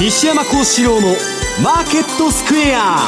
西山幸四郎のマーケットスクエア。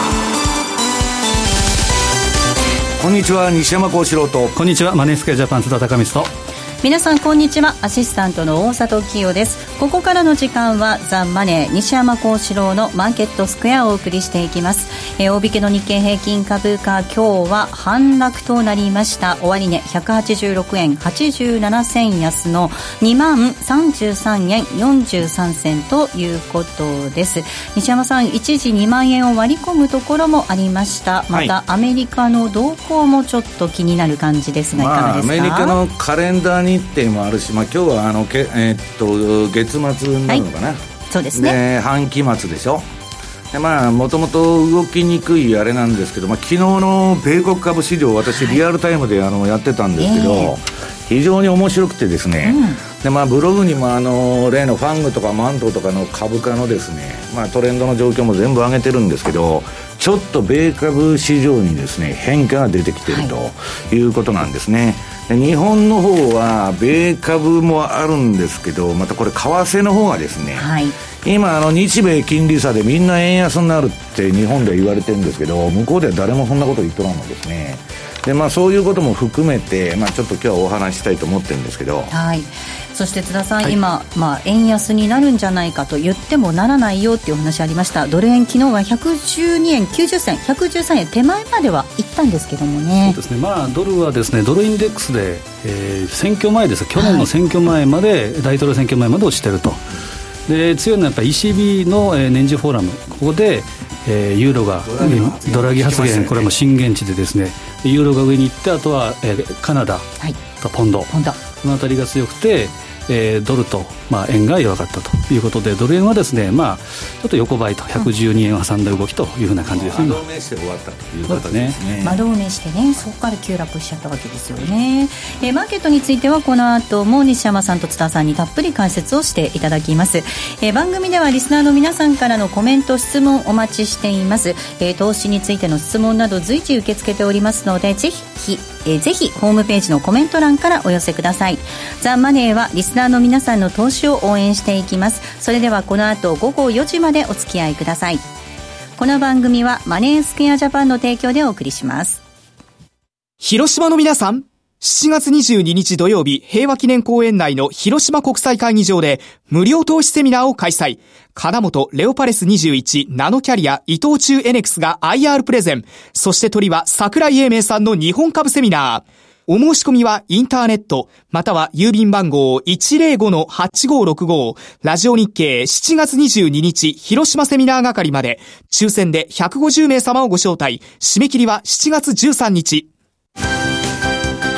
こんにちは西山幸四郎と。こんにちはマネースクエアジャパン津田隆光と皆さんこんにちは。アシスタントの大里清です。ここからの時間はザ・マネー西山幸四郎のマーケットスクエアをお送りしていきます、えー、大引けの日経平均株価今日は反落となりました。終値186円87銭安の2万33円43銭ということです。西山さん一時2万円を割り込むところもありました。また、アメリカの動向もちょっと気になる感じですがいかがですか、まあ、アメリカのカレンダー日程もあるし、まあ、今日はあのけ、えー、っと月末になるのかな、はい、そうですね。半期末でしょ。でまあもともと動きにくいあれなんですけど、まあ、昨日の米国株市場私リアルタイムであのやってたんですけど、えー、非常に面白くてですね、うん、でまあ、ブログにもあの例のファングとかマントとかの株価のですね、まあ、トレンドの状況も全部上げてるんですけどちょっと米株市場にですね変化が出てきてるとい。うことなんですね、はい日本の方は米株もあるんですけどまたこれ為替の方がですね、はい、今あの日米金利差でみんな円安になるって日本では言われてるんですけど向こうでは誰もそんなこと言っとらんのですね。でまあそういうことも含めて、まあ、ちょっと今日はお話したいと思ってるんですけど。はい。そして津田さん、はい、今、まあ、円安になるんじゃないかと言ってもならないよっていうお話ありました。ドル円昨日は112円90銭113円手前までは行ったんですけどもね。そうですね。まあドルはですねドルインデックスで、えー、選挙前です。去年の選挙前まで、はい、大統領選挙前まで落ちてるとで強いのはやっぱ ECB の、えー、年次フォーラム。ここで、えー、ユーロがドラギ発言、これも震源地でですねユーロが上に行ってあとは、えー、カナダ。とポンド、はい、この辺りが強くてえー、ドルと、まあ、円が弱かったということでドル円はですね、まあ、ちょっと横ばいと112円を挟んだ動きというふうな感じですね。窓埋めして終わったという形ですね窓埋めしてねそこから急落しちゃったわけですよね、えー、マーケットについてはこの後も西山さんと津田さんにたっぷり解説をしていただきます、えー、番組ではリスナーの皆さんからのコメント質問お待ちしています、えー、投資についての質問など随時受け付けておりますのでぜひえー、ぜひホームページのコメント欄からお寄せください。ザ・マネーはリスナーの皆さんの投資を応援していきます。それではこの後午後4時までお付き合いください。この番組はマネースクエアジャパンの提供でお送りします。広島の皆さん7月22日土曜日、平和記念公園内の広島国際会議場で無料投資セミナーを開催。金本レオパレス21ナノキャリア伊藤忠エネクスが IR プレゼン。そして鳥は桜井英明さんの日本株セミナー。お申し込みはインターネット、または郵便番号105-8565、ラジオ日経7月22日広島セミナー係まで、抽選で150名様をご招待。締め切りは7月13日。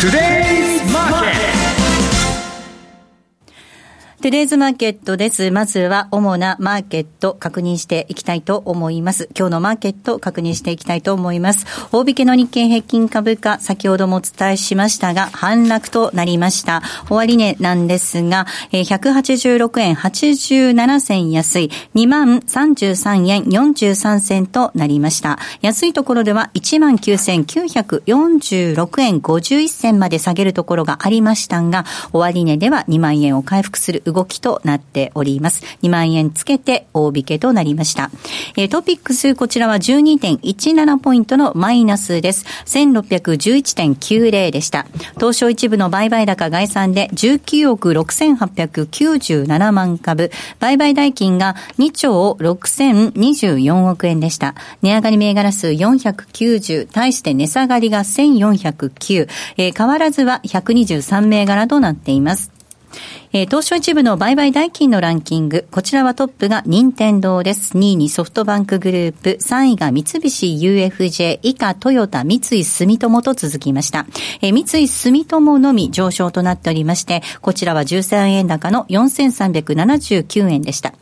Today トゥデイズマーケットです。まずは主なマーケット確認していきたいと思います。今日のマーケット確認していきたいと思います。大引けの日経平均株価、先ほどもお伝えしましたが、反落となりました。終値なんですが、186円87銭安い、23円43銭となりました。安いところでは19,946円51銭まで下げるところがありましたが、終値では2万円を回復する動きとなっております。2万円つけて大引けとなりました。えー、トピックス、こちらは12.17ポイントのマイナスです。1611.90でした。東証一部の売買高概算で19億6897万株、売買代金が2兆6024億円でした。値上がり銘柄数490、対して値下がりが1409、えー、変わらずは123銘柄となっています。えー、東証一部の売買代金のランキング、こちらはトップが任天堂です。2位にソフトバンクグループ、3位が三菱 UFJ、以下トヨタ、三井住友と続きました。えー、三井住友のみ上昇となっておりまして、こちらは13円高の4379円でした。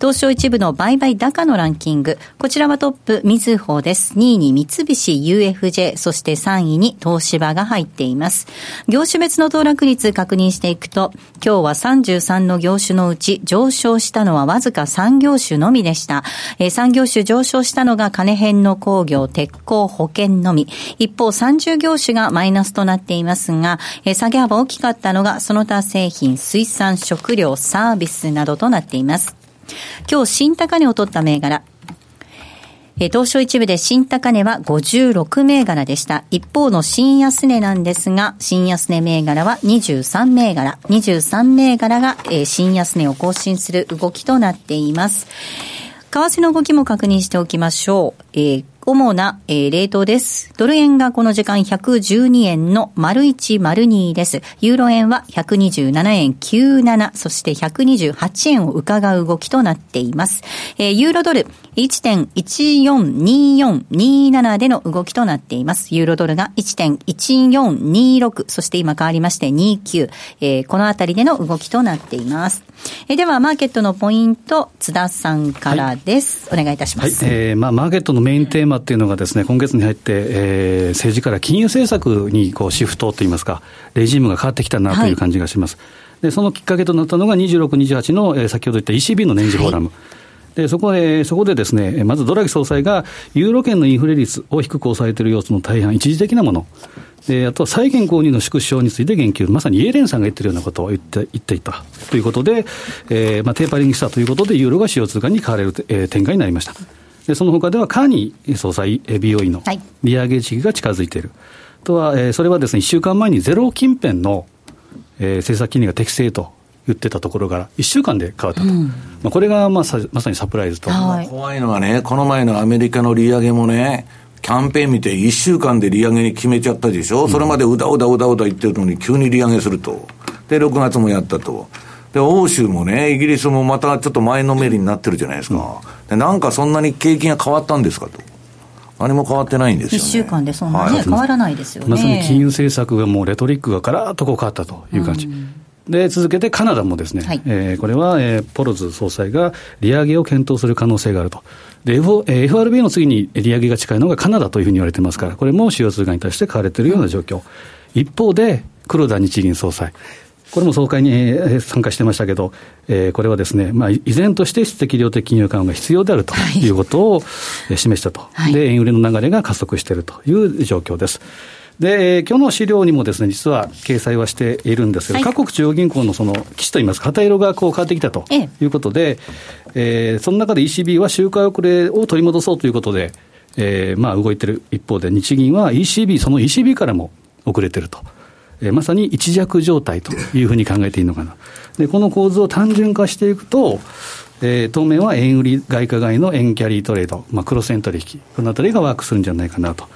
東証一部の売買高のランキング、こちらはトップ、みずほです。2位に三菱 UFJ、そして3位に東芝が入っています。業種別の騰落率確認していくと、今日は33の業種のうち上昇したのはわずか3業種のみでした。えー、3業種上昇したのが金編の工業、鉄鋼、保険のみ。一方30業種がマイナスとなっていますが、えー、下げ幅大きかったのがその他製品、水産、食料、サービスなどとなっています。今日新高値を取った銘柄、え東証一部で新高値は56銘柄でした。一方の新安値なんですが、新安値銘柄は23銘柄。23銘柄が、え新安値を更新する動きとなっています。為替の動きも確認しておきましょう。えー主な、えー、レートです。ドル円がこの時間112円の丸1丸2です。ユーロ円は127円97、そして128円を伺う動きとなっています。えー、ユーロドル1.142427での動きとなっています。ユーロドルが1.1426、そして今変わりまして29、えー、このあたりでの動きとなっています。えー、では、マーケットのポイント、津田さんからです。はい、お願いいたします。はい、えー、まあ、マーケットのメインテーマっていうのがですね、今月に入って、えー、政治から金融政策にこうシフトといいますか、レジームが変わってきたなという感じがします。はい、で、そのきっかけとなったのが26、28の、えー、先ほど言った ECB の年次フォーラム。はいでそこで、そこでですね、まずドラギ総裁が、ユーロ圏のインフレ率を低く抑えている要素の大半、一時的なもの、であとは債券購入の縮小について言及、まさにイエレンさんが言ってるようなことを言って言っていたということで、えーまあ、テーパリングしたということで、ユーロが使用通貨に変われる、えー、展開になりました。でその他では、カーニー総裁、BOE の利上げ時期が近づいている。はい、とは、えー、それはですね、1週間前にゼロ近辺の、えー、政策金利が適正と言ってたところが1週間で変わったと、うん、まあ、これがまあさまさにサプライズと、はい、怖いのはね、この前のアメリカの利上げもね、キャンペーン見て1週間で利上げに決めちゃったでしょ、うん、それまでうだうだうだうだ言ってるのに急に利上げすると。で、6月もやったと。で、欧州もね、イギリスもまたちょっと前のめりになってるじゃないですか。うん、で、なんかそんなに景気が変わったんですかと。何も変わってないんですよ、ね、1週間でそんなね、はい、変わらないですよね。まさに金融政策がもうレトリックがガラッとこう変わったという感じ。うんで続けてカナダもですね、はい、えー、これは、えー、ポロズ総裁が利上げを検討する可能性があると。で、F えー、FRB の次に利上げが近いのがカナダというふうに言われてますから、これも主要通貨に対して買われているような状況。一方で、黒田日銀総裁。これも総会に、えー、参加してましたけど、えー、これはですね、まあ、依然として質的量的金融緩和が必要であるとい。うことを、はい、示したと、はい、で、円売りの流れが加速しているという状況です。で、今日の資料にもですね、実は掲載はしているんですけど、はい、各国中央銀行のその基地といいますか、旗色がこう変わってきたということで、ええー、その中で ECB は周回遅れを取り戻そうということで、えー、まあ動いてる一方で、日銀は ECB、その ECB からも遅れてると。えー、まさに一弱状態というふうに考えていいのかな。で、この構図を単純化していくと、えー、当面は円売り外貨買いの円キャリートレード、まあ、クロス円取引、このあたりがワークするんじゃないかなと。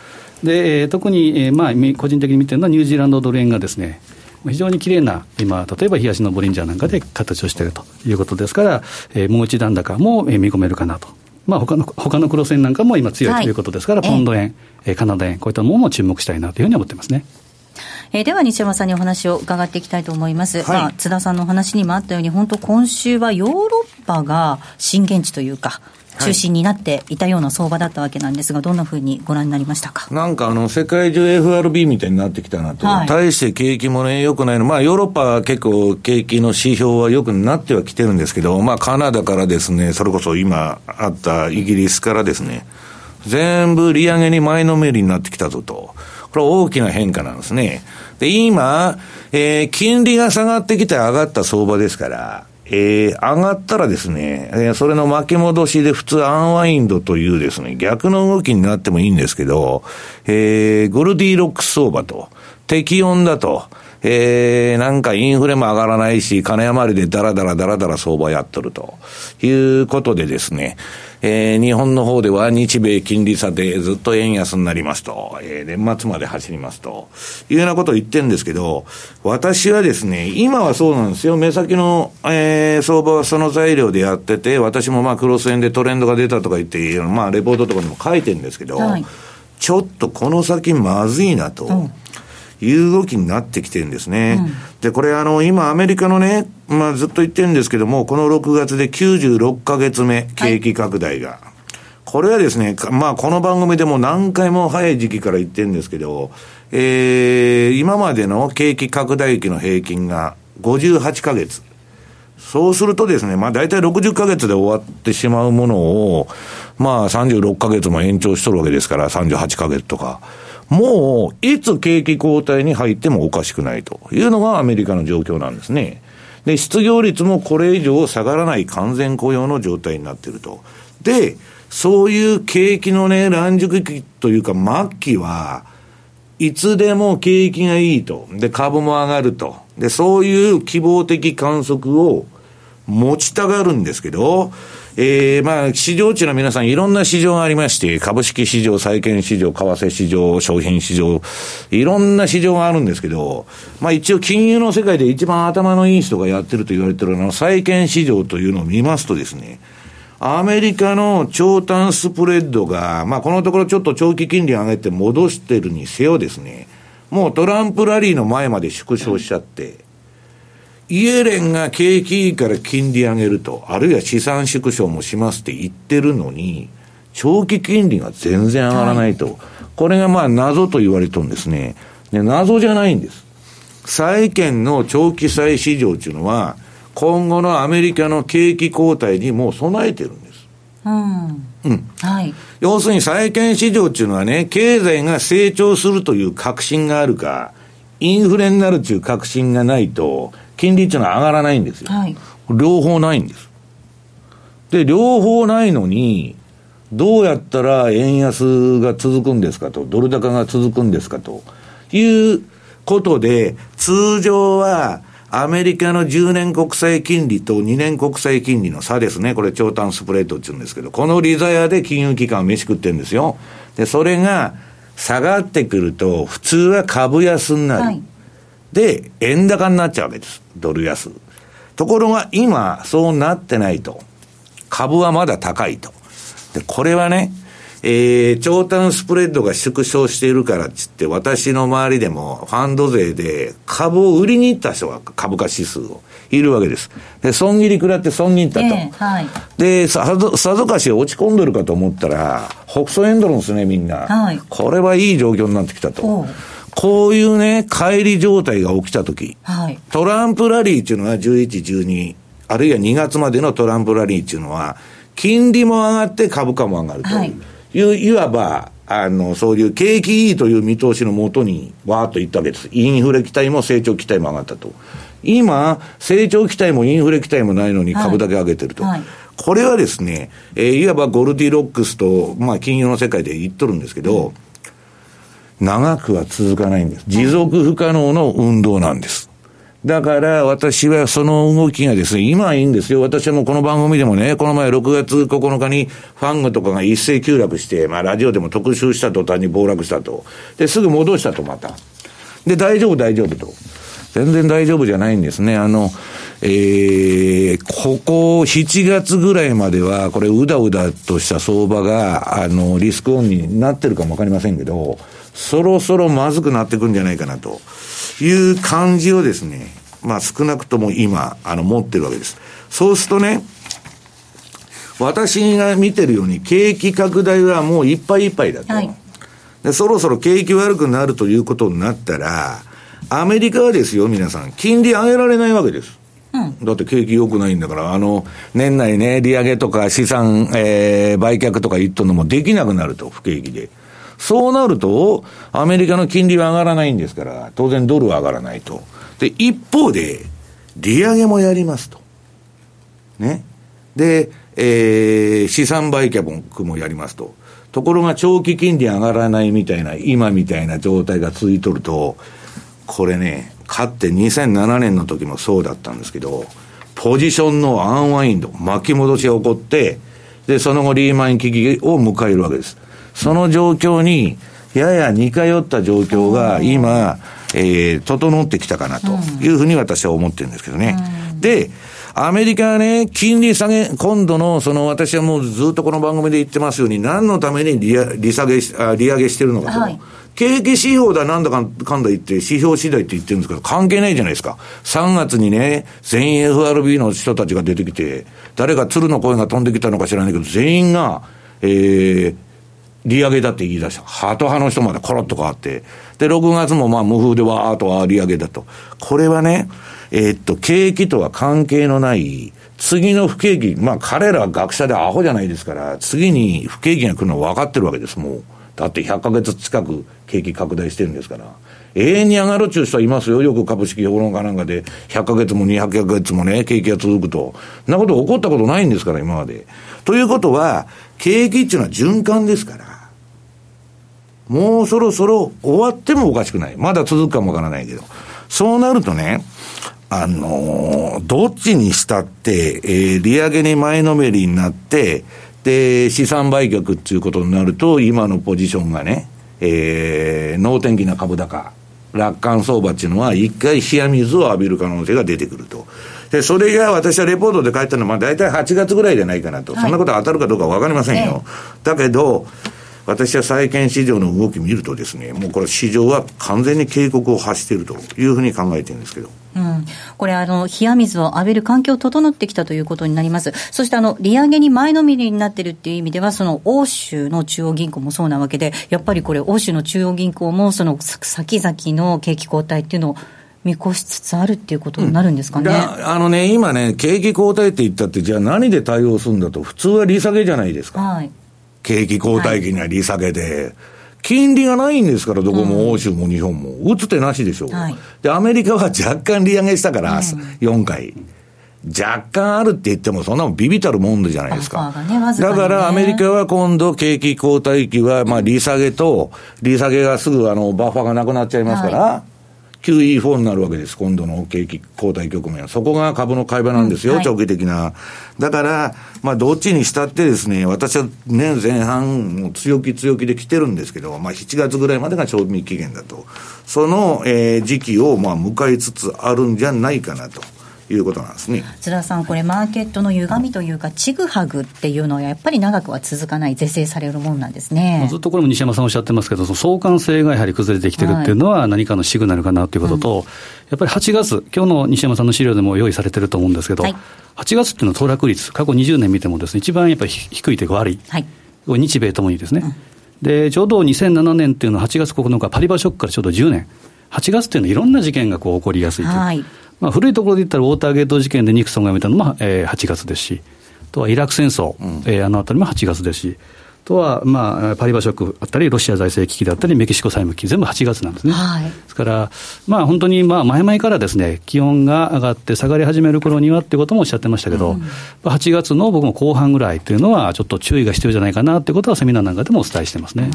で特に、えーまあ、個人的に見てるのはニュージーランドドル円がですね非常にきれいな、今、例えば東のボリンジャーなんかで形をしているということですから、えー、もう一段高も見込めるかなと。まあ、他の、他のクロス円なんかも今強いということですから、はい、ポンド円、えー、カナダ円、こういったものも注目したいなというふうに思ってますね。えー、では西山さんにお話を伺っていきたいと思います、はい、まあ、津田さんのお話にもあったように、本当、今週はヨーロッパが震源地というか、中心になっていたような相場だったわけなんですが、どんなふうにご覧になりましたか？なんかあの、世界中 FRB みたいになってきたなと、はい、対して景気もね、良くないの、まあ、ヨーロッパは結構、景気の指標は良くなってはきてるんですけど、まあ、カナダからですね、それこそ今あったイギリスからですね、全部利上げに前のめりになってきたぞと。これ大きな変化なんですね。で、今、えー、金利が下がってきて上がった相場ですから、えー、上がったらですね、えー、それの巻き戻しで普通アンワインドというですね、逆の動きになってもいいんですけど、えー、ゴルディロックス相場と、適温だと、えー、なんかインフレも上がらないし、金余りでダラダラダラダラ相場やっとると。いうことでですね、えー、日本の方では日米金利差でずっと円安になりますと、えー、年末まで走りますと。いうようなことを言ってるんですけど、私はですね、今はそうなんですよ。目先の、えー、相場はその材料でやってて、私もまあクロス円でトレンドが出たとか言って、まあレポートとかにも書いてるんですけど、はい、ちょっとこの先まずいなと。うんいう動きになってきてるんですね。うん、で、これあの、今アメリカのね、まあずっと言ってるんですけども、この6月で96ヶ月目、景気拡大が。はい、これはですね、まあこの番組でも何回も早い時期から言ってるんですけど、えー、今までの景気拡大期の平均が58ヶ月。そうするとですね、まあ大体60ヶ月で終わってしまうものを、まあ36ヶ月も延長しとるわけですから、38ヶ月とか。もう、いつ景気後退に入ってもおかしくないというのがアメリカの状況なんですね。で、失業率もこれ以上下がらない完全雇用の状態になっていると。で、そういう景気のね、乱熟期というか末期は、いつでも景気がいいと。で、株も上がると。で、そういう希望的観測を持ちたがるんですけど、えー、まあ、市場値の皆さんいろんな市場がありまして、株式市場、債券市場、為替市場、商品市場、いろんな市場があるんですけど、まあ一応金融の世界で一番頭のいい人がやってると言われてるあの、債券市場というのを見ますとですね、アメリカの長短スプレッドが、まあこのところちょっと長期金利上げて戻してるにせよですね、もうトランプラリーの前まで縮小しちゃって、イエレンが景気いいから金利上げると、あるいは資産縮小もしますって言ってるのに、長期金利が全然上がらないと。はい、これがまあ謎と言われてるんですね。で、謎じゃないんです。債券の長期債市場っていうのは、今後のアメリカの景気後退にもう備えてるんです。うん。うん。はい。要するに債券市場っていうのはね、経済が成長するという確信があるか、インフレになるという確信がないと、金利っていうのは上がらないんですよ。はい、両方ないんです。で、両方ないのに、どうやったら円安が続くんですかと、ドル高が続くんですかということで、通常は、アメリカの10年国債金利と2年国債金利の差ですね。これ長短スプレッドって言うんですけど、この利ザヤで金融機関は飯食ってるんですよ。で、それが下がってくると、普通は株安になる。はいで、円高になっちゃうわけです。ドル安。ところが今、そうなってないと。株はまだ高いと。で、これはね、えー、長短スプレッドが縮小しているからっつって、私の周りでもファンド税で株を売りに行った人が株価指数をいるわけです。で、損切り食らって損切ったと。えー、はい、で、さぞ、さぞかし落ち込んでるかと思ったら、北総エンドロンですね、みんな。はい、これはいい状況になってきたと。こういうね、帰り状態が起きたとき、はい、トランプラリーっていうのは11、12、あるいは2月までのトランプラリーっていうのは、金利も上がって株価も上がるという、はい、いわば、あの、そういう景気いいという見通しのもとに、わーっといったわけです。インフレ期待も成長期待も上がったと。今、成長期待もインフレ期待もないのに株だけ上げてると。はいはい、これはですね、えー、いわばゴルディロックスと、まあ、金融の世界で言っとるんですけど、うん長くは続かないんです。持続不可能の運動なんです。だから私はその動きがですね、今はいいんですよ。私はもうこの番組でもね、この前6月9日にファングとかが一斉急落して、まあラジオでも特集した途端に暴落したと。で、すぐ戻したとまた。で、大丈夫大丈夫と。全然大丈夫じゃないんですね。あの、えー、ここ7月ぐらいまでは、これうだうだとした相場が、あの、リスクオンになってるかもわかりませんけど、そろそろまずくなってくんじゃないかなという感じをですね、まあ少なくとも今、あの、持ってるわけです。そうするとね、私が見てるように景気拡大はもういっぱいいっぱいだと。はい、でそろそろ景気悪くなるということになったら、アメリカはですよ、皆さん、金利上げられないわけです。だって景気良くないんだから、あの、年内ね、利上げとか資産、えー、売却とか言っとるのもできなくなると、不景気で。そうなると、アメリカの金利は上がらないんですから、当然ドルは上がらないと。で、一方で、利上げもやりますと。ね。で、えー、資産売却もやりますと。ところが長期金利上がらないみたいな、今みたいな状態が続いとると、これね、かって2007年の時もそうだったんですけど、ポジションのアンワインド、巻き戻しが起こって、で、その後リーマン危機を迎えるわけです。その状況に、やや似通った状況が今、えー、整ってきたかなというふうに私は思ってるんですけどね。で、アメリカはね、金利下げ、今度の、その、私はもうずっとこの番組で言ってますように、何のために利利下げあ、利上げしてるのかと。はい景気指標だなんだかんだ言って、指標次第って言ってるんですけど、関係ないじゃないですか。3月にね、全員 FRB の人たちが出てきて、誰か鶴の声が飛んできたのか知らないけど、全員が、えー、利上げだって言い出した。ハト派の人までコロッと変わって。で、6月もまあ無風でわーっと利上げだと。これはね、えー、っと、景気とは関係のない、次の不景気、まあ彼らは学者でアホじゃないですから、次に不景気が来るのは分かってるわけです、もう。だって100ヶ月近く景気拡大してるんですから。永遠に上がるっていう人はいますよ。よく株式評論家なんかで、100ヶ月も200ヶ月もね、景気が続くと。そんなこと起こったことないんですから、今まで。ということは、景気っていうのは循環ですから。もうそろそろ終わってもおかしくない。まだ続くかもわからないけど。そうなるとね、あのー、どっちにしたって、えー、利上げに前のめりになって、で、資産売却っていうことになると、今のポジションがね、えー、能天気な株高、楽観相場っていうのは、一回冷や水を浴びる可能性が出てくると。で、それが私はレポートで書いたのは、まあ大体8月ぐらいじゃないかなと。はい、そんなこと当たるかどうかわかりませんよ。だけど、私は債券市場の動き見るとですね、もうこれ市場は完全に警告を発しているというふうに考えてるんですけど。うん、これあの、冷や水を浴びる環境整ってきたということになります。そしてあの、利上げに前のめりになってるっていう意味では、その欧州の中央銀行もそうなわけで、やっぱりこれ、欧州の中央銀行も、その先々の景気後退っていうのを、見越しつつあるっていうことになるんですかね、うん、あのね、今ね、景気後退って言ったって、じゃあ何で対応するんだと、普通は利下げじゃないですか。はい、景気後退期には利下げで。はい金利がないんですから、どこも欧州も日本も。打つ手なしでしょう。はい、で、アメリカは若干利上げしたから、うん、4回。若干あるって言っても、そんなもんビビたるもんじゃないですか。ねね、だからアメリカは今度、景気後退期は、まあ、利下げと、利下げがすぐあのバッファーがなくなっちゃいますから、はい QE4 になるわけです、今度の景気後退局面は。そこが株の買い場なんですよ、うんはい、長期的な。だから、まあ、どっちにしたってですね、私は年前半、も強気強気で来てるんですけど、まあ、7月ぐらいまでが賞味期限だと。その、えー、時期を、まあ、迎えつつあるんじゃないかなと。いうことなんですね。津田さん、これ、マーケットの歪みというか、ちぐはぐっていうのは、やっぱり長くは続かない、是正されるもんなんですね。ずっとこれも西山さんおっしゃってますけど、その相関性がやはり崩れてきてるっていうのは、何かのシグナルかなということと、はいうん、やっぱり8月、今日の西山さんの資料でも用意されてると思うんですけど、はい、8月っていうのは騰落率、過去20年見てもです、ね、一番やっぱり低いというか悪い、はい、日米ともにですね。うん。で、ちょうど2007年っていうのは8月9日、パリバショックからちょうど10年。8月っていうのは、いろんな事件がこう起こりやすいという、はい、まあ、古いところで言ったら、ウォーターゲート事件でニクソンが辞めたのも、えー、8月ですし、とはイラク戦争、うん、えー、あのあたりも8月ですし、とは、まあ、パリバショックあったり、ロシア財政危機だったり、メキシコ債務危機、全部8月なんですね。はい、ですから、まあ、本当に、まあ、前々からですね、気温が上がって下がり始める頃にはっていうこともおっしゃってましたけど、うん、8月の僕も後半ぐらいというのは、ちょっと注意が必要じゃないかなっていうことは、セミナーなんかでもお伝えしてますね。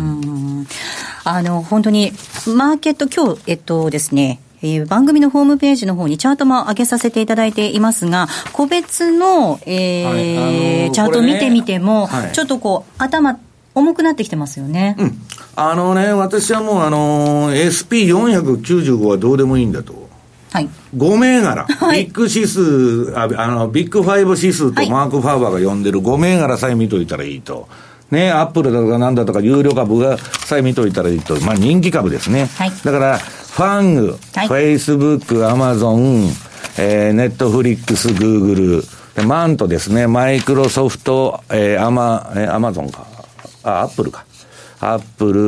あの、本当に、マーケット、今日、えっとですね、えー、番組のホームページの方にチャートも上げさせていただいていますが、個別の、えー、はいあのー、チャート見てみても、ねはい、ちょっとこう、頭、重くなってきてますよね。うん。あのね、私はもう、あのー、SP495 はどうでもいいんだと。はい、5銘柄、はい、ビッグ指数あ、あの、ビッグファイブ指数とマーク・ファーバーが呼んでる5銘柄さえ見といたらいいと。ね、アップルだとかなんだとか、優良株がさえ見といたらいいと。まあ人気株ですね。はい、だから、 FANG、フェイスブック、アマゾン、えー、ネットフリックス、グーグル、 MANTですね、マイクロソフト、えー、アマ、えー、アマゾンか。あ、アップルか。アップル、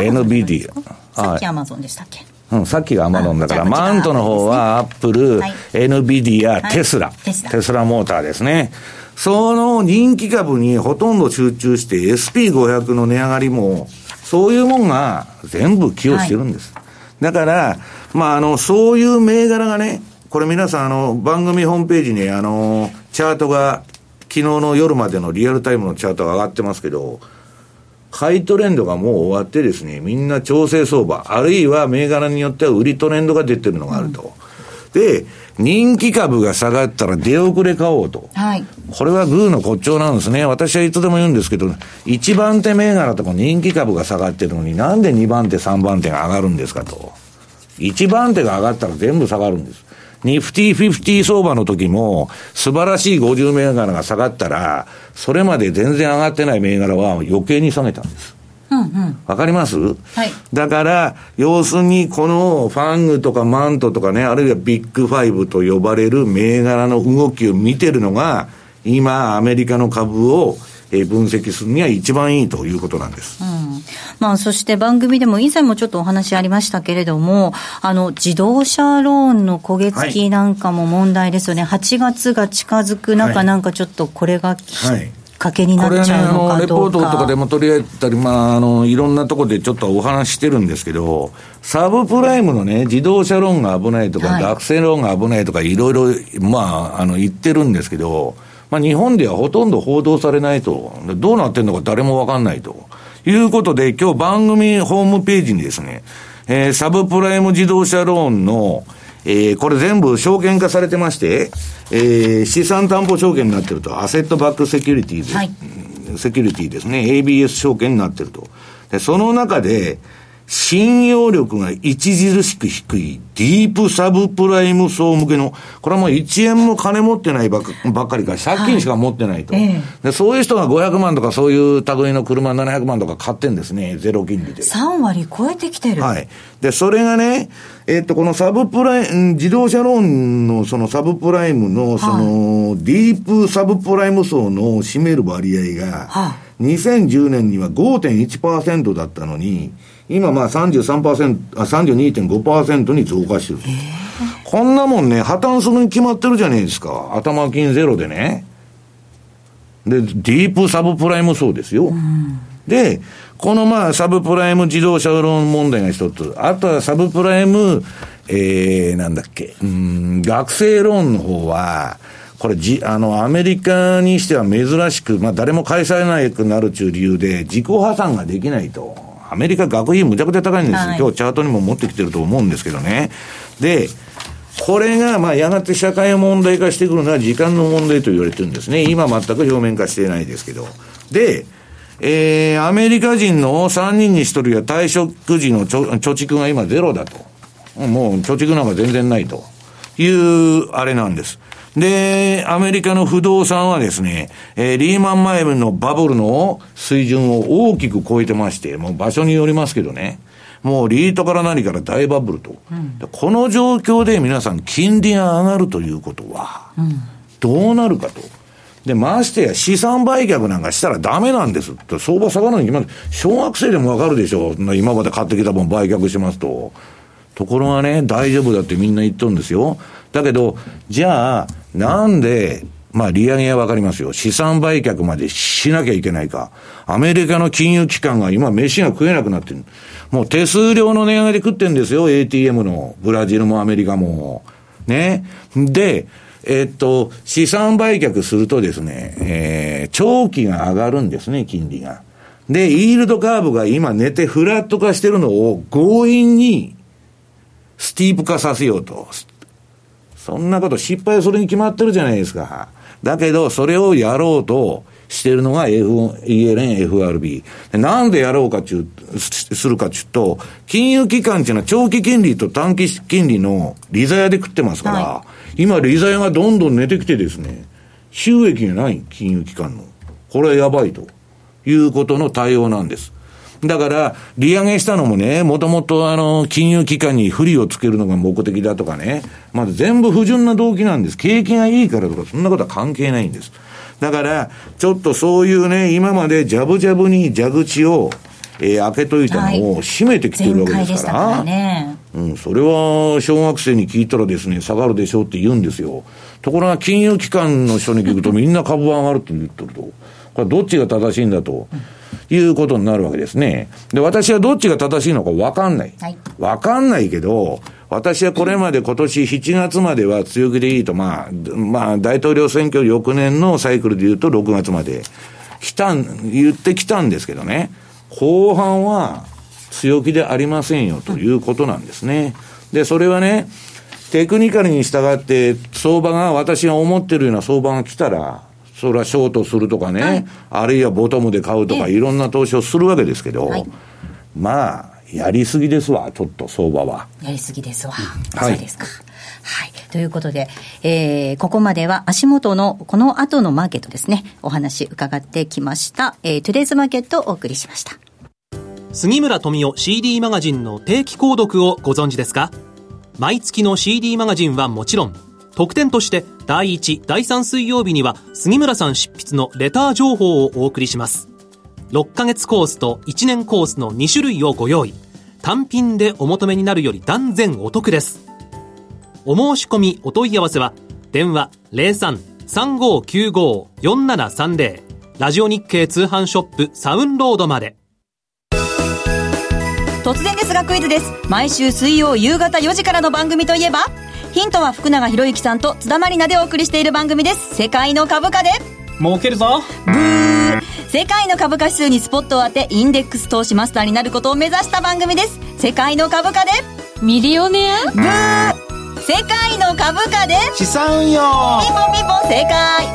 えー、NBD。さっきアマゾンでしたっけ？うん、さっきがアマゾンだから、 MANTの方はアップル、はい、NVIDIA、テスラ、テスラモーターですね。その人気株にほとんど集中して SP500 の値上がりもそういうもんが全部寄与してるんです。はい、だから、まあ、あの、そういう銘柄がね、これ皆さん、あの、番組ホームページに、あの、チャートが、昨日の夜までのリアルタイムのチャートが上がってますけど、買いトレンドがもう終わってですね、みんな調整相場、あるいは銘柄によっては売りトレンドが出てるのがあると。うん、で、人気株が下がったら出遅れ買おうと。はい。これはグーの骨頂なんですね。私はいつでも言うんですけど、1番手銘柄とか人気株が下がってるのになんで2番手、3番手が上がるんですかと。1番手が上がったら全部下がるんです。ニフティフィフティ相場の時も、素晴らしい50銘柄が下がったら、それまで全然上がってない銘柄は余計に下げたんです。わ、うんうん、かります、はい、だから、要するにこのファングとかマントとかね、あるいはビッグファイブと呼ばれる銘柄の動きを見てるのが、今、アメリカの株をえ分析するには一番いいということなんです。うん、まあ、そして番組でも以前もちょっとお話ありましたけれども、あの、自動車ローンの焦げ付きなんかも問題ですよね。はい、8月が近づく中、なんかちょっとこれが、はいかけになっちゃうのかどうか、ね、レポートとかでも取り上げたり、まあ、あの、いろんなところでちょっとお話してるんですけど、サブプライムのね、自動車ローンが危ないとか、はい、学生ローンが危ないとか、いろいろ、まあ、あの、言ってるんですけど、まあ、日本ではほとんど報道されないと、どうなってんのか誰もわかんないと。いうことで、今日番組ホームページにですね、えー、サブプライム自動車ローンの、えー、これ全部証券化されてまして、えー、資産担保証券になってると、アセットバックセキュリティで、はい、セキュリティですね、ABS 証券になってると。で、その中で、信用力が著しく低い、ディープサブプライム層向けの、これはもう1円も金持ってないばっかりか、借金しか持ってないと、はい、で。そういう人が500万とかそういう類の車700万とか買ってんですね、ゼロ金利で。3割超えてきてる。はい。で、それがね、えっと、このサブプライム、自動車ローンのそのサブプライムの、その、ディープサブプライム層の占める割合が、2010年には5.1%だったのに、今まあ33%、あ、32.5%に増加してる。こんなもんね、破綻するに決まってるじゃねえですか。頭金ゼロでね。で、ディープサブプライム層ですよ。で、このまあ、サブプライム自動車ローン問題が一つ。あとはサブプライム、えー、なんだっけ、うん、学生ローンの方は、これじ、あの、アメリカにしては珍しく、まあ、誰も返されなくなるという理由で、自己破産ができないと。アメリカ学費むちゃくちゃ高いんです、はい、今日チャートにも持ってきてると思うんですけどね。で、これが、まあ、やがて社会問題化してくるのは時間の問題と言われてるんですね。今全く表面化していないですけど。で、えー、アメリカ人の3人に1人は退職時の貯蓄が今ゼロだと。もう貯蓄なんか全然ないという、あれなんです。で、アメリカの不動産はですね、えー、リーマン前のバブルの水準を大きく超えてまして、もう場所によりますけどね、もうリートから何から大バブルと。うん、この状況で皆さん金利が上がるということは、どうなるかと。で、ましてや資産売却なんかしたらダメなんですって、相場下がるのに今、小学生でもわかるでしょ。今まで買ってきたもん売却しますと。ところがね、大丈夫だってみんな言っとるんですよ。だけど、じゃあ、なんで、まあ、利上げはわかりますよ。資産売却までしなきゃいけないか。アメリカの金融機関が今飯が食えなくなってる。もう手数料の値上げで食ってんですよ。ATM の。ブラジルもアメリカも。ね。で、えっと、資産売却するとですね、えー、長期が上がるんですね、金利が。で、イールドカーブが今寝てフラット化してるのを強引にスティープ化させようと。そんなこと失敗するに決まってるじゃないですか。だけど、それをやろうとしてるのが F、ELN、FRB。なんでやろうかちゅう、するかちゅうと、金融機関っていうのは長期金利と短期金利の利ザヤで食ってますから、はい、今利ザヤがどんどん寝てきてですね、収益がない金融機関の。これはやばいということの対応なんです。だから、利上げしたのもね、もともとあの、金融機関に不利をつけるのが目的だとかね、まず全部不純な動機なんです。景気がいいからとか、そんなことは関係ないんです。だから、ちょっとそういうね、今までジャブジャブに蛇口を、えー、開けといたのを閉めてきてるわけですから。はい、ね、うん、それは小学生に聞いたらですね、下がるでしょうって言うんですよ。ところが金融機関の人に聞くとみんな株は上がるって言ってると。これどっちが正しいんだと。うんいうことになるわけですね。で、私はどっちが正しいのか分かんない。はい、分かんないけど、私はこれまで今年7月までは強気でいいと、まあ、まあ、大統領選挙翌年のサイクルで言うと6月まで来たん、言ってきたんですけどね。後半は強気でありませんよということなんですね。で、それはね、テクニカルに従って相場が私が思ってるような相場が来たら、それはショートするとかね、はい、あるいはボトムで買うとか、いろんな投資をするわけですけど、はい、まあ、やりすぎですわ、ちょっと相場は。やりすぎですわ。はい、そうですか。はい。ということで、えー、ここまでは足元のこの後のマーケットですね、お話伺ってきました。えー、トゥデイズマーケットをお送りしました。杉村富夫 CD マガジンの定期購読をご存知ですか？毎月の CD マガジンはもちろん、特典として第1、第3水曜日には杉村さん執筆のレター情報をお送りします。6ヶ月コースと1年コースの2種類をご用意。単品でお求めになるより断然お得です。お申し込みお問い合わせは電話03-3595-4730ラジオ日経通販ショップサウンロードまで。突然ですがクイズです。毎週水曜夕方4時からの番組といえば？ヒントは福永博之さんと津田まりなでお送りしている番組です。世界の株価で。儲けるぞ。ブー。世界の株価指数にスポットを当てインデックス投資マスターになることを目指した番組です。世界の株価で。ミリオネア？ブー。世界の株価で。資産運用。ピンポンピンポン正解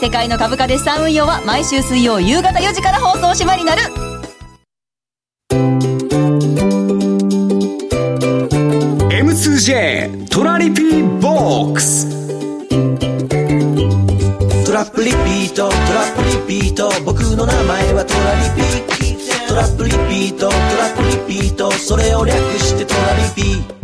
世界の株価で資産運用は毎週水曜夕方4時から放送しまになるトラリピーボックス。トラップリピートトラップリピート。僕の名前はトラリピトラップリピートトラップリピート。それを略してトラリピ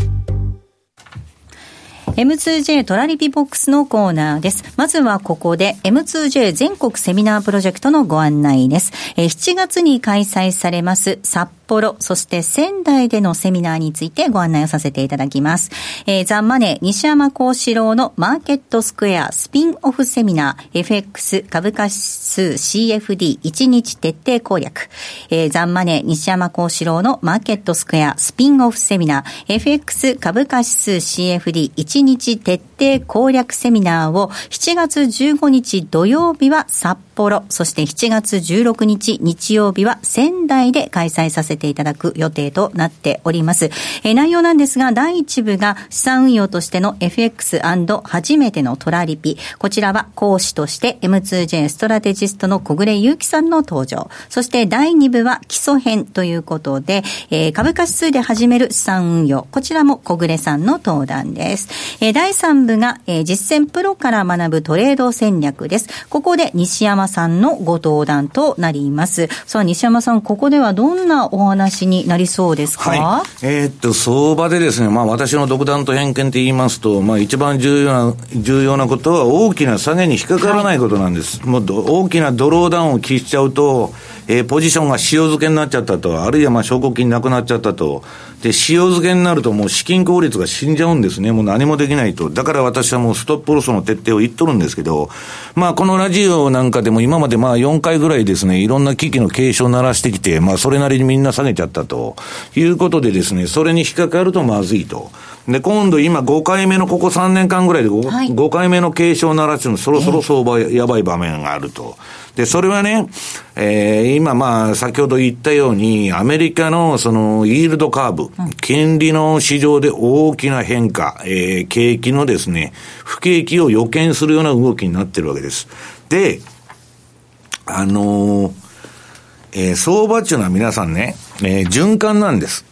M2J トラリピボックスのコーナーです。まずはここで M2J 全国セミナープロジェクトのご案内です。7月に開催されます札幌、そして仙台でのセミナーについてご案内をさせていただきます。えー、ザ・マネー西山幸四郎のマーケットスクエアスピンオフセミナー FX 株価指数 CFD1 日徹底攻略。えー、ザ・マネー西山幸四郎のマーケットスクエアスピンオフセミナー FX 株価指数 CFD1 日徹底攻略セミナーを7月15日土曜日は札幌、そして7月16日日曜日は仙台で開催させていただく予定となっております。え内容なんですが、第1部が資産運用としての FX& 初めてのトラリピ。こちらは講師として M2J ストラテジストの小暮祐樹さんの登場。そして第2部は基礎編ということで、えー、株価指数で始める資産運用。こちらも小暮さんの登壇です。えー、第3部が、えー、実践プロから学ぶトレード戦略です。ここで西山さんのご登壇となります。さあ、西山さん、ここではどんなお話になりそうですか、はい、えー、っと、相場でですね、まあ私の独断と偏見って言いますと、まあ一番重要な、重要なことは大きな下げに引っかからないことなんです。はい、もう大きなドローダウンを喫しちゃうと、えー、ポジションが塩漬けになっちゃったと、あるいはまあ証拠金なくなっちゃったと、で、塩漬けになるともう資金効率が死んじゃうんですね。もう何もできないと。だから私はもうストップロスの徹底を言っとるんですけど、まあこのラジオなんかでも今までまあ4回ぐらいですね、いろんな危機の警鐘を鳴らしてきて、まあそれなりにみんな下げちゃったということでですね、それに引っかかるとまずいと。で、今度今5回目のここ3年間ぐらいで 5,、はい、5回目の警鐘を鳴らしてるのそろそろ相場やばい場面があると。で、それはね、えー、今まあ先ほど言ったように、アメリカのそのイールドカーブ、金利の市場で大きな変化、えー、景気のですね、不景気を予見するような動きになってるわけです。で、あのー、えー、相場っていうのは皆さんね、えー、循環なんです。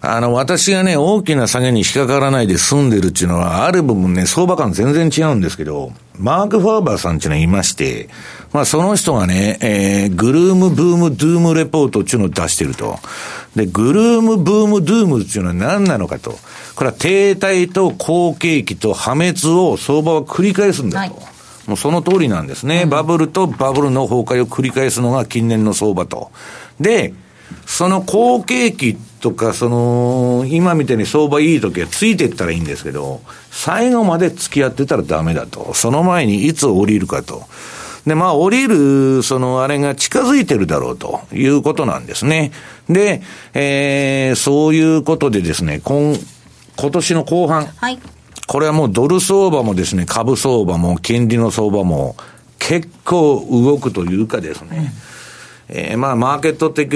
あの、私がね、大きな下げに引っかからないで済んでるっていうのは、ある部分ね、相場感全然違うんですけど、マーク・ファーバーさんっていうのがいまして、まあその人がね、えー、グルーム、ブーム、ドゥームレポートっていうのを出してると。で、グルーム、ブーム、ドゥームっていうのは何なのかと。これは停滞と好景気と破滅を相場は繰り返すんだと。はいもうその通りなんですね。バブルとバブルの崩壊を繰り返すのが近年の相場と。で、その好景気とか、その、今みたいに相場いい時はついていったらいいんですけど、最後まで付き合ってたらダメだと。その前にいつ降りるかと。で、まあ、降りる、その、あれが近づいてるだろうということなんですね。で、えー、そういうことでですね、今、今年の後半。はい。これはもうドル相場もですね、株相場も金利の相場も結構動くというかですね、えー、まあ、マーケット的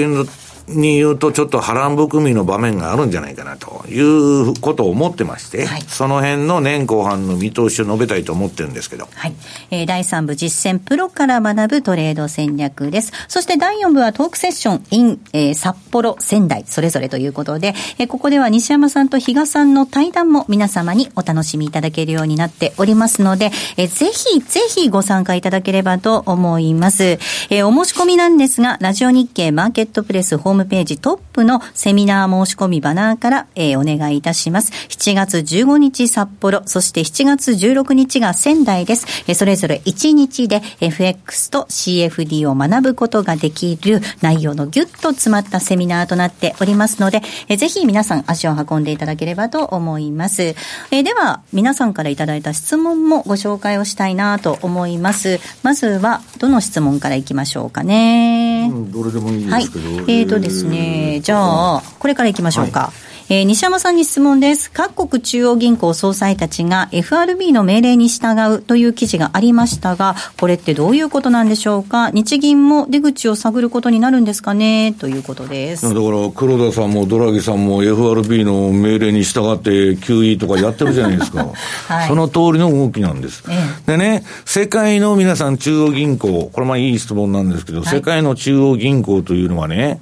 に言うと、ちょっと波乱含みの場面があるんじゃないかなということを思ってまして、はい、その辺の年後半の見通しを述べたいと思ってるんですけど。はい。えー、第3部実践プロから学ぶトレード戦略です。そして第4部はトークセッション in、えー、札幌、仙台、それぞれということで、えー、ここでは西山さんと比嘉さんの対談も皆様にお楽しみいただけるようになっておりますので、えー、ぜひぜひご参加いただければと思います。えー、お申し込みなんですが、ラジオ日経マーケットプレスホームページトップのセミナー申し込みバナーから、えー、お願いいたします。7月15日札幌、そして7月16日が仙台です。えー、それぞれ1日で FX と CFD を学ぶことができる内容のギュッと詰まったセミナーとなっておりますので、えー、ぜひ皆さん足を運んでいただければと思います。えー、では、皆さんからいただいた質問もご紹介をしたいなと思います。まずは、どの質問からいきましょうかね。うん、どれでもいいですけど。はい、えっ、ー、とですね、じゃあ、これからいきましょうか。はいえー、西山さんに質問です。各国中央銀行総裁たちが FRB の命令に従うという記事がありましたが、これってどういうことなんでしょうか？日銀も出口を探ることになるんですかね？ということです。だから黒田さんもドラギさんも FRB の命令に従って QE とかやってるじゃないですか。はい、その通りの動きなんです、ええ。でね、世界の皆さん中央銀行、これまあいい質問なんですけど、はい、世界の中央銀行というのはね、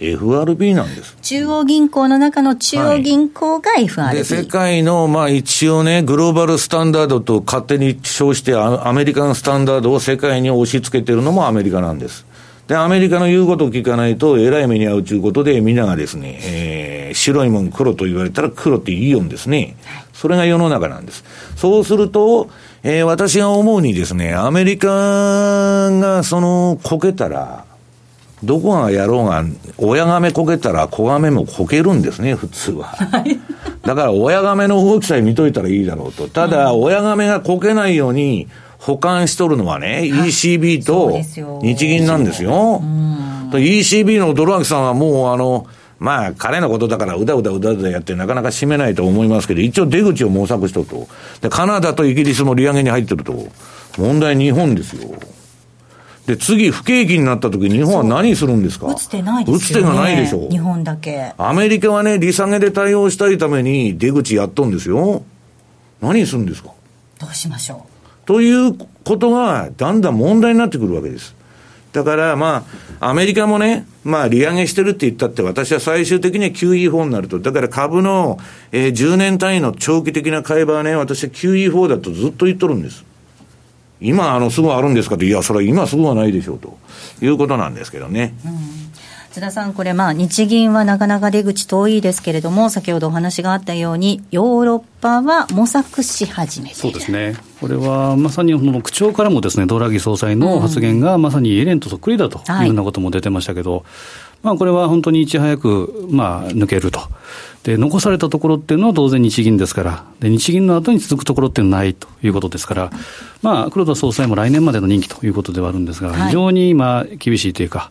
FRB なんです。中央銀行の中の中央銀行が FRB。はい、で、世界の、まあ一応ね、グローバルスタンダードと勝手に称してアメリカンスタンダードを世界に押し付けてるのもアメリカなんです。で、アメリカの言うことを聞かないと、えらい目に遭うということで、皆がですね、えー、白いもん黒と言われたら黒っていいよんですね。それが世の中なんです。そうすると、えー、私が思うにですね、アメリカがそのこけたら、どこがやろうが、親亀こけたら子亀もこけるんですね、普通は。だから親亀の動きさえ見といたらいいだろうと。ただ、親亀がこけないように保管しとるのはね、ECB と日銀なんですよ。ECB のドラギさんはもうあの、まあ、彼のことだからうだうだうだうだやってなかなか締めないと思いますけど、一応出口を模索しとると。で、カナダとイギリスも利上げに入ってると。問題日本ですよ。で、次、不景気になった時、日本は何するんですか？打つ手ないですよ、ね、打つ手がないでしょ。日本だけ。アメリカはね、利下げで対応したいために出口やっとんですよ。何するんですか？どうしましょう。ということが、だんだん問題になってくるわけです。だから、まあ、アメリカもね、まあ、利上げしてるって言ったって、私は最終的には QE4 になると。だから株の、えー、10年単位の長期的な買い場はね、私は QE4 だとずっと言っとるんです。今、あの、すぐあるんですかと、いや、それは今すぐはないでしょうということなんですけどね。うん。津田さん、これ、まあ、日銀はなかなか出口遠いですけれども、先ほどお話があったように、ヨーロッパは模索し始めてそうですね、これはまさにこの口調からもです、ね、ドラギ総裁の発言がまさにエレンとそっくりだというようなことも出てましたけど、はい、まあ、これは本当にいち早く、まあ、抜けると。で、残されたところっていうのは当然日銀ですから、で、日銀の後に続くところっていうのはないということですから、まあ、黒田総裁も来年までの任期ということではあるんですが、非常に今、厳しいというか、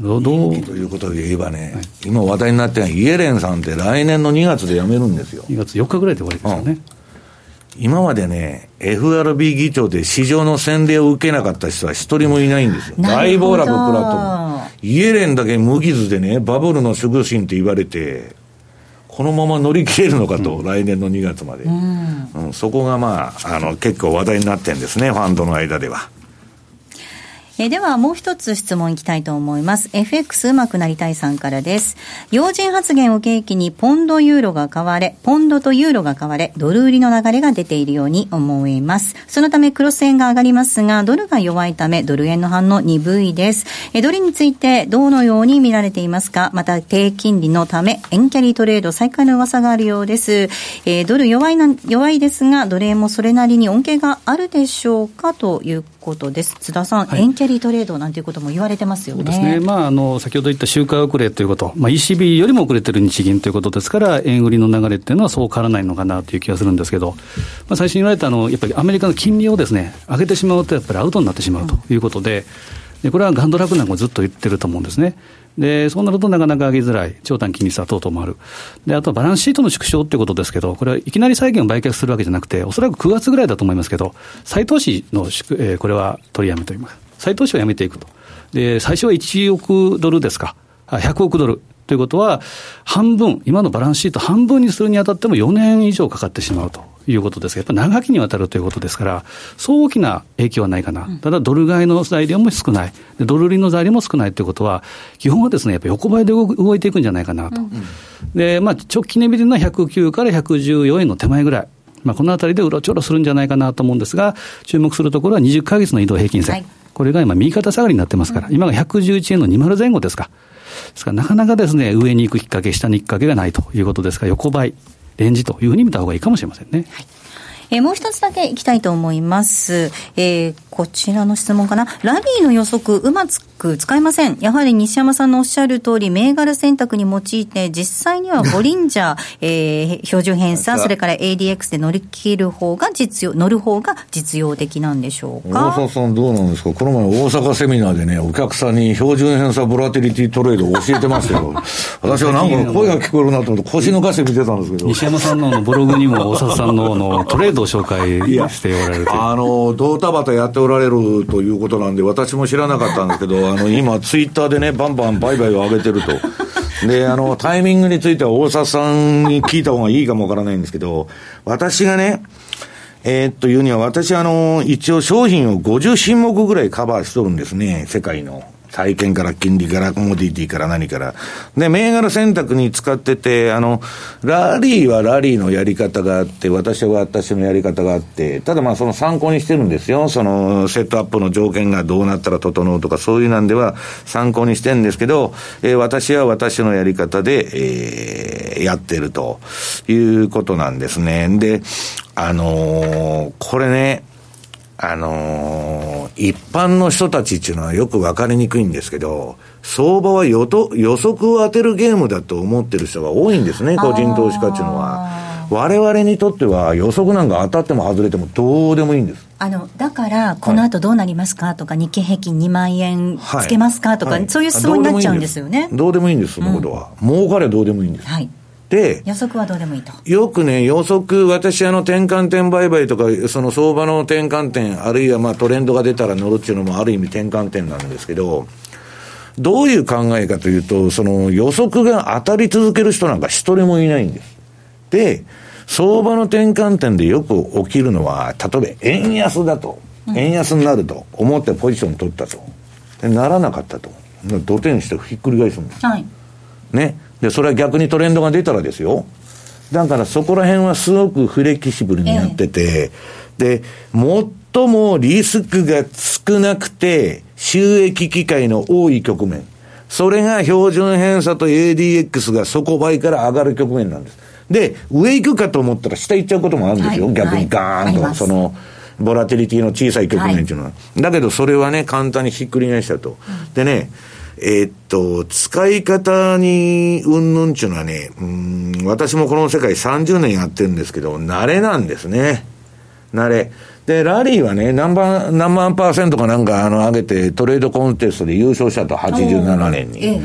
どうということで言えばね、はい、今話題になってイエレンさんって来年の2月で辞めるんですよ。2月4日ぐらいで終わりですよね。うん、今までね、FRB 議長で市場の洗礼を受けなかった人は一人もいないんですよ。大暴落プラットも。イエレンだけ無傷でね、バブルの守護神って言われて、このまま乗り切れるのかと、うん、来年の2月まで、うん、うん、そこがまあ、あの、結構話題になってるんですね、ファンドの間では。えではもう一つ質問いきたいと思います。FX うまくなりたいさんからです。要人発言を契機にポンドユーロが買われ、ポンドとユーロが買われ、ドル売りの流れが出ているように思います。そのためクロス円が上がりますが、ドルが弱いためドル円の反応鈍いです。えドルについてどのように見られていますか？また低金利のため円キャリートレード再開の噂があるようです。えドル弱いな、弱いですが、ドル円もそれなりに恩恵があるでしょうか？ということです。津田さん、はい、円キャリーリトレードなんていうことも言われてますよね。そうですね。まあ、あの、先ほど言った周回遅れということ、まあ、ECB よりも遅れてる日銀ということですから、円売りの流れっていうのはそう変わらないのかなという気がするんですけど、まあ、最初に言われたあの、やっぱりアメリカの金利をですね、上げてしまうと、やっぱりアウトになってしまうということで、でこれはガンドラクなんかもずっと言ってると思うんですね。で、そうなるとなかなか上げづらい、長短金利差等々もある。で、あとはバランスシートの縮小っていうことですけど、これはいきなり債券を売却するわけじゃなくて、おそらく9月ぐらいだと思いますけど、再投資の、えー、これは取りやめといいます。再投資をやめていくと。で、最初は1億ドルですか。あ100億ドル。ということは、半分、今のバランスシート半分にするにあたっても4年以上かかってしまうということですが、やっぱ長きにわたるということですから、そう大きな影響はないかな。ただ、ドル買いの材料も少ない。でドル売りの材料も少ないということは、基本はですね、やっぱ横ばいで動動いていくんじゃないかなと。で、まあ、直近で見てるのは109から114円の手前ぐらい。まあ、このあたりでうろちょろするんじゃないかなと思うんですが、注目するところは20ヶ月の移動平均線。はいこれが今、右肩下がりになってますから、今が111円の20前後ですか。ですから、なかなかですね、上に行くきっかけ、下に行くきっかけがないということですから、横ばい、レンジというふうに見た方がいいかもしれませんね。えーもう一つだけいきたいと思います。えーこちらの質問かな？ラリーの予測、うまく使えません。やはり西山さんのおっしゃる通り、銘柄選択に用いて、実際にはボリンジャー、えー標準偏差、それから ADX で乗り切る方が実用、乗る方が実用的なんでしょう大か。阪さんどうなんですか？この前大阪セミナーでね、お客さんに標準偏差ボラティリティトレードを教えてましたよ。私はなんか声が聞こえるなと思って腰抜かして見てたんですけど。西山さんのブログにも、大里さんのあのトレードを紹介しておられるという。あの、ドタバタやっておられるということなんで、私も知らなかったんですけど、あの、今、ツイッターでね、バンバン売買を上げてると。で、あの、タイミングについては大札さんに聞いた方がいいかもわからないんですけど、私がね、えーっというには、私、あの、一応商品を50品目ぐらいカバーしとるんですね、世界の。債券から金利からコモディティから何から。で、銘柄選択に使ってて、あの、ラリーはラリーのやり方があって、私は私のやり方があって、ただまあその参考にしてるんですよ。そのセットアップの条件がどうなったら整うとか、そういうなんでは参考にしてるんですけど、えー私は私のやり方で、えーやってるということなんですね。で、あのーこれね、あのー一般の人たちっていうのはよく分かりにくいんですけど、相場は予と予測を当てるゲームだと思ってる人が多いんですね、個人投資家っていうのは。我々にとっては予測なんか当たっても外れてもどうでもいいんです。あの、だから、この後どうなりますかとか、日経平均2万円つけますかとか、はいそういう質問になっちゃうんですよね。どうでもいいんです、そのことは。儲かればどうでもいいんです。はい。で、予測はどうでもいいと。よくね、予測、私、あの、転換点売買とか、その相場の転換点、あるいはまあトレンドが出たら乗るっていうのもある意味転換点なんですけど、どういう考えかというと、その予測が当たり続ける人なんか一人もいないんです。で、相場の転換点でよく起きるのは、例えば円安だと、円安になると思ってポジション取ったと。でならなかったと。土手にしてひっくり返すんです。はい。ね。で、それは逆にトレンドが出たらですよ。だからそこら辺はすごくフレキシブルになってて、で、最もリスクが少なくて収益機会の多い局面。それが標準偏差と ADX が底倍から上がる局面なんです。で、上行くかと思ったら下行っちゃうこともあるんですよ。はい逆にガーンと、はいその、ボラティリティの小さい局面っていうのは。だけどそれはね、簡単にひっくり返したと。でね、えーっと、使い方に、うんぬんっていうのはね、うーん、私もこの世界30年やってるんですけど、慣れなんですね。慣れ。で、ラリーはね、何万、何万パーセントかなんか、あの、上げて、トレードコンテストで優勝したと、87年に。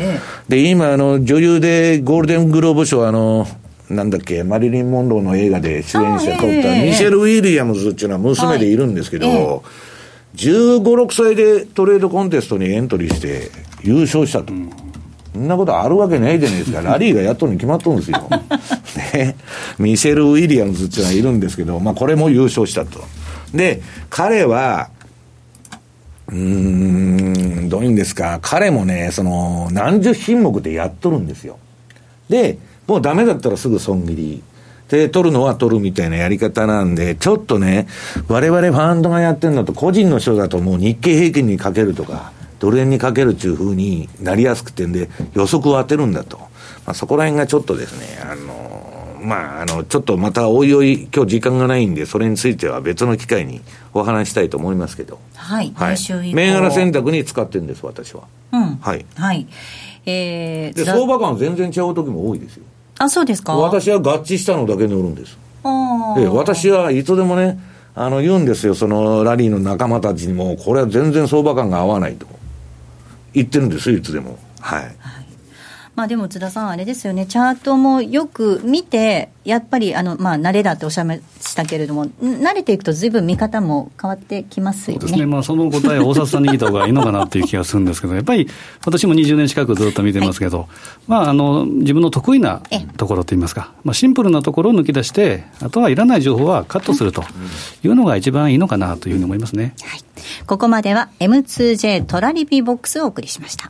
で、今、あの、女優でゴールデングローブ賞、あの、なんだっけ、マリリン・モンローの映画で主演者あ取った、ええミシェル・ウィリアムズっていうのは娘でいるんですけど、15、6歳でトレードコンテストにエントリーして優勝したと。そんなことあるわけないじゃないですか。ラリーがやっとるに決まっとるんですよ。ね。ミシェル・ウィリアムズっていうのはいるんですけど、まあこれも優勝したと。で、彼は、うーん、どういうんですか、彼もね、その、何十品目でやっとるんですよ。で、もうダメだったらすぐ損切り。で、取るのは取るみたいなやり方なんで、ちょっとね、我々ファンドがやってるのと、個人の人だともう日経平均にかけるとか、ドル円にかけるっていう風になりやすくてんで、予測を当てるんだと。まあ、そこら辺がちょっとですね、あの、まあ、あの、ちょっとまたおいおい、今日時間がないんで、それについては別の機会にお話したいと思いますけど。はい。はい。銘柄選択に使ってるんです、私は。うん。はい。はい。えー、で、ざ相場感全然違う時も多いですよ。あ、そうですか私は合致したのだけ乗るんです。で、私はいつでもね、あの、言うんですよ、そのラリーの仲間たちにも、これは全然相場感が合わないと。言ってるんですよ、いつでも。はい。まあでも津田さん、あれですよね、チャートもよく見て、やっぱりあの、まあ、慣れだっておっしゃいましたけれども、慣れていくと、ずいぶん見方も変わってきますよね。そうですね、まあ、その答え、大里さんに聞いた方がいいのかなっていう気がするんですけど、やっぱり私も20年近くずっと見てますけど、はい、まあ、あの自分の得意なところといいますか、まあ、シンプルなところを抜き出して、あとはいらない情報はカットするというのが一番いいのかなというふうに思いますね。はい、ここまでは M2J トラリピボックスをお送りしました。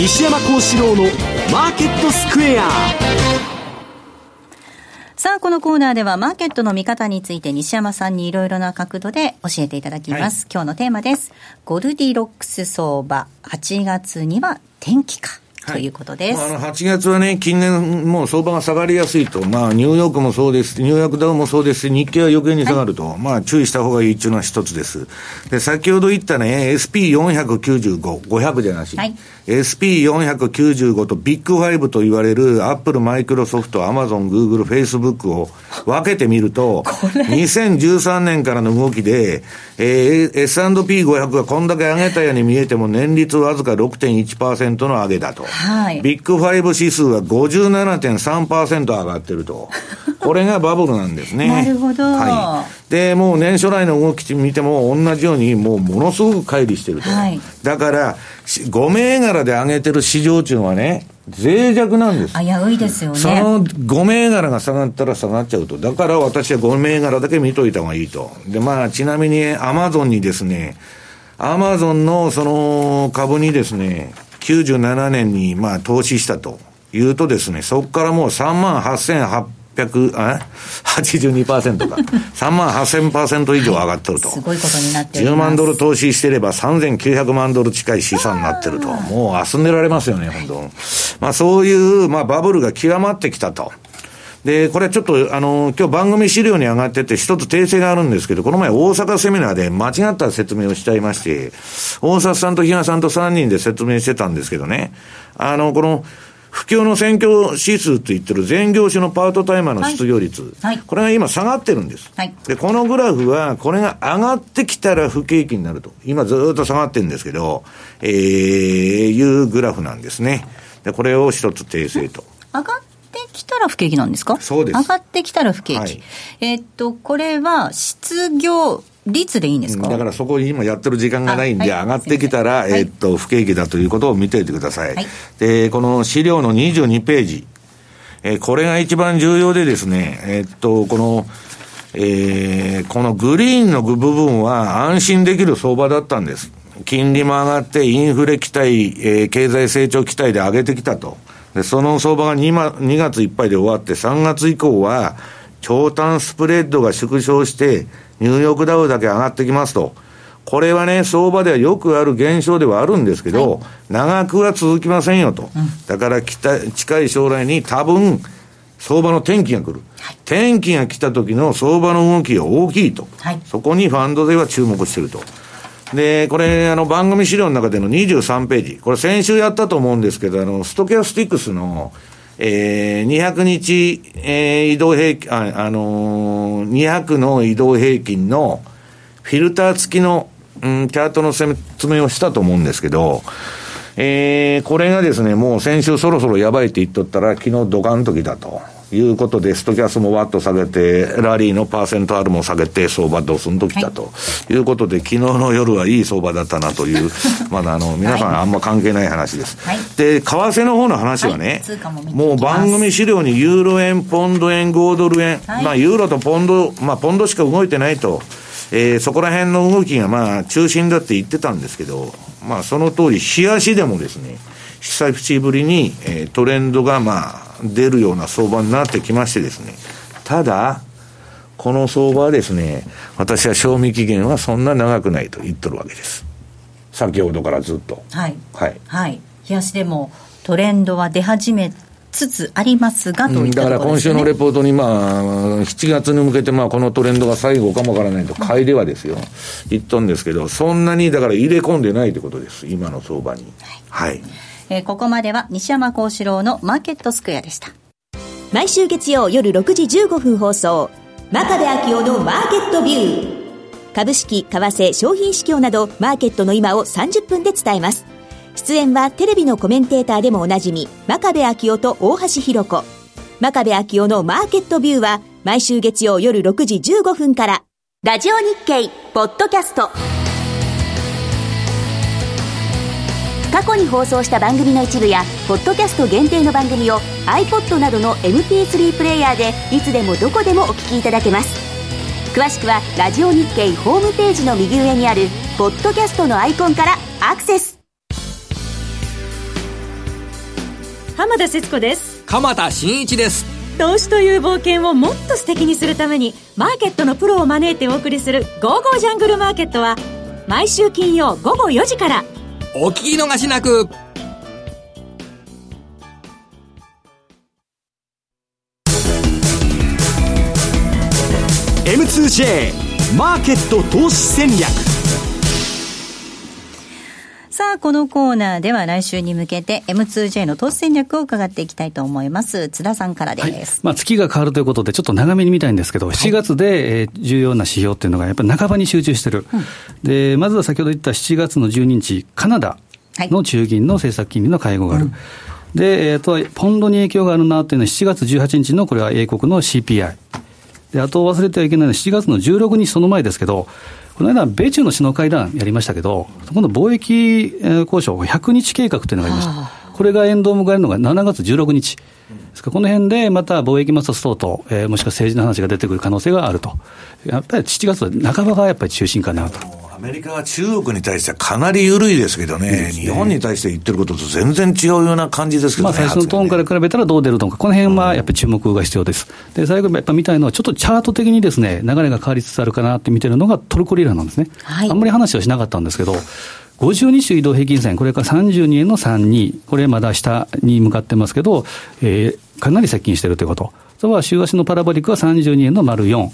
西山幸四郎のマーケットスクエアさあ、このコーナーではマーケットの見方について西山さんにいろいろな角度で教えていただきます。はい、今日のテーマです。ゴルディロックス相場、8月には転機か。ということです。あの、8月はね、近年もう相場が下がりやすいと。まあ、ニューヨークもそうです。ニューヨークダウンもそうですし、日経は余計に下がると。はい、まあ、注意した方がいいっていうのは一つです。で、先ほど言ったね、SP495、500じゃなし。はい SP495 とビッグファイブと言われるアップル、マイクロソフト、アマゾン、グーグル、フェイスブックを分けてみると、2013年からの動きで、えー、S&P500 がこんだけ上げたように見えても年率わずか6.1%の上げだと。はい、ビッグファイブ指数は57.3%上がってると。これがバブルなんですね。なるほど。はい。で、もう年初来の動き見ても同じようにもうものすごく乖離してると。はい、だから、5銘柄で上げてる市場中はね、脆弱なんです。危ういですよね。その5銘柄が下がったら下がっちゃうと。だから私は5銘柄だけ見といた方がいいと。で、まあ、ちなみにアマゾンにですね、アマゾンのその株にですね、97年にまあ投資したというとですね、そこからもう3万8800 8 82%か。3万8000%以上上がってると。すごいことになってる。10万ドル投資してれば3900万ドル近い資産になってると。もう遊んでられますよね、本当まあそういう、まあバブルが極まってきたと。で、これちょっと、あの、今日番組資料に上がってて一つ訂正があるんですけど、この前大阪セミナーで間違った説明をしちゃいまして、大阪さんと比嘉さんと3人で説明してたんですけどね、あの、この、不況の選挙指数といってる全業種のパートタイマーの失業率、はいはい、これが今下がってるんです、はい、で、このグラフは、これが上がってきたら不景気になると。今ずっと下がってるんですけど、えー、いうグラフなんですね。で、これを一つ訂正と。上がってきたら不景気なんですか？そうです。上がってきたら不景気。はい、えー、っと、これは失業率でいいんですか？だからそこに今やってる時間がないんで、上がってきたら、えっと、不景気だということを見ておいてください。で、この資料の22ページ、えこれが一番重要でですね、えっと、この、えー、このグリーンの部分は安心できる相場だったんです。金利も上がって、インフレ期待、えー、経済成長期待で上げてきたと。で、その相場が 2, 2月いっぱいで終わって、3月以降は、長短スプレッドが縮小して、ニューヨークダウだけ上がってきますと。これはね、相場ではよくある現象ではあるんですけど、はい、長くは続きませんよと。うん、だから近い将来に多分、相場の転機が来る。はい、転機が来た時の相場の動きが大きいと。はい、そこにファンドでは注目してると。で、これ、あの、番組資料の中での23ページ。これ先週やったと思うんですけど、あの、ストキャスティックスの、えー、200日、えー、移動平均、あ、あのー、200の移動平均の、フィルター付きの、うん、チャートの説明をしたと思うんですけど、えー、これがですね、もう先週そろそろやばいって言っとったら、昨日ドカンときたと。いうことで、ストキャスもワッと下げて、ラリーのパーセントアルも下げて、相場ドスンときたと、い、うことで、昨日の夜はいい相場だったなという、まだあの、皆さんあんま関係ない話です。はい。で、為替の方の話はね、通貨も見ていきます。もう番組資料にユーロ円、ポンド円、5ドル円、はい。まあ、ユーロとポンド、まあ、ポンドしか動いてないと。えーそこら辺の動きがまあ中心だって言ってたんですけど、まあその通り、日足でもですね、久しぶりに、えートレンドがまあ出るような相場になってきましてですね、ただ、この相場はですね、私は賞味期限はそんな長くないと言っとるわけです。先ほどからずっと。はいはい。はい冷やしでもトレンドは出始めつつありますがとうんいっただから今週のレポートに、まあ、7月に向けて、まあ、このトレンドが最後かもわからないと、買いではですよ、言ったんですけど、そんなにだから入れ込んでないということです、今の相場に。はい。えーここまでは西山幸四郎のマーケットスクエアでした。毎週月曜夜6時15分放送真壁昭夫のマーケットビュー。株式、為替、商品市況などマーケットの今を30分で伝えます。出演はテレビのコメンテーターでもおなじみ真壁昭夫と大橋ひろ子。真壁昭夫のマーケットビューは毎週月曜夜6時15分から。ラジオ日経ポッドキャスト。過去に放送した番組の一部やポッドキャスト限定の番組を iPod などの MP3 プレイヤーでいつでもどこでもお聞きいただけます。詳しくはラジオ日経ホームページの右上にあるポッドキャストのアイコンからアクセス。浜田節子です。鎌田新一です。投資という冒険をもっと素敵にするためにマーケットのプロを招いてお送りする「ゴーゴージャングルマーケット」は毎週金曜午後4時からお聞き逃しなく。M2J マーケット投資戦略。さあこのコーナーでは来週に向けて M2J の投資戦略を伺っていきたいと思います。津田さんからです、まあ、月が変わるということで、ちょっと長めに見たいんですけど、7月で、えー重要な指標っていうのが、やっぱり半ばに集中してる、でまずは先ほど言った7月の12日、カナダの中銀の政策金利の会合がある。で、えー、あとはポンドに影響があるなっていうのは、7月18日のこれは英国の CPI。で、あと忘れてはいけないのは、7月の16日、その前ですけど、この間、米中の首脳会談やりましたけど、今度、貿易交渉100日計画というのがありました。これがエンドを迎えるのが7月16日。ですからこの辺でまた貿易摩擦等々、えーもしくは政治の話が出てくる可能性があると。やっぱり7月は半ばがやっぱり中心かなと。アメリカは中国に対してはかなり緩いですけどね、日本に対して言ってることと全然違うような感じですけどね。まあ最初のトーンから比べたらどう出るのか、この辺はやっぱり注目が必要です。で、最後やっぱ見たいのは、ちょっとチャート的にですね、流れが変わりつつあるかなって見てるのがトルコリラなんですね。あんまり話はしなかったんですけど、52週移動平均線、これから32円の32、これまだ下に向かってますけど、えーかなり接近しているということ。それは週足のパラボリックは32円の丸4。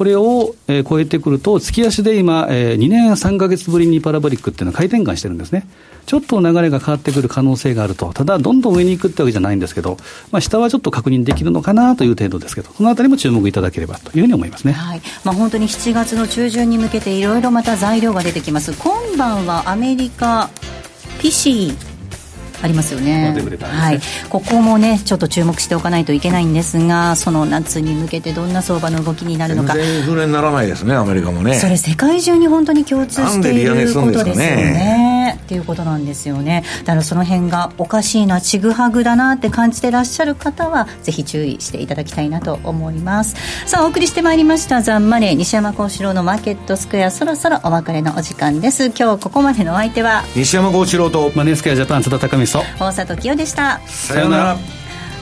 これを、えー超えてくると、月足で今、え2年3ヶ月ぶりにパラボリックっていうのは回転換してるんですね。ちょっと流れが変わってくる可能性があると。ただ、どんどん上に行くってわけじゃないんですけど、まあ、下はちょっと確認できるのかなという程度ですけど、そのあたりも注目いただければというふうに思いますね。はいまあ、本当に7月の中旬に向けていろいろまた材料が出てきます今晩はアメリカ PC ありますよねはい、ここもねちょっと注目しておかないといけないんですがその夏に向けてどんな相場の動きになるのか全然インフレにならないですね、アメリカもね。それ世界中に本当に共通していることですよねね。っていうことなんですよね。だからその辺がおかしいな、ちぐはぐだなって感じてらっしゃる方は、ぜひ注意していただきたいなと思います。さあ、お送りしてまいりました、ザンマネー、西山幸四郎のマーケットスクエア、そろそろお別れのお時間です。今日ここまでのお相手は、西山幸四郎と、マネースクエアジャパン津田隆美と、大里清でした。さようなら。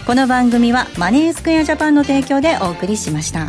この番組はマネースクエアジャパンの提供でお送りしました。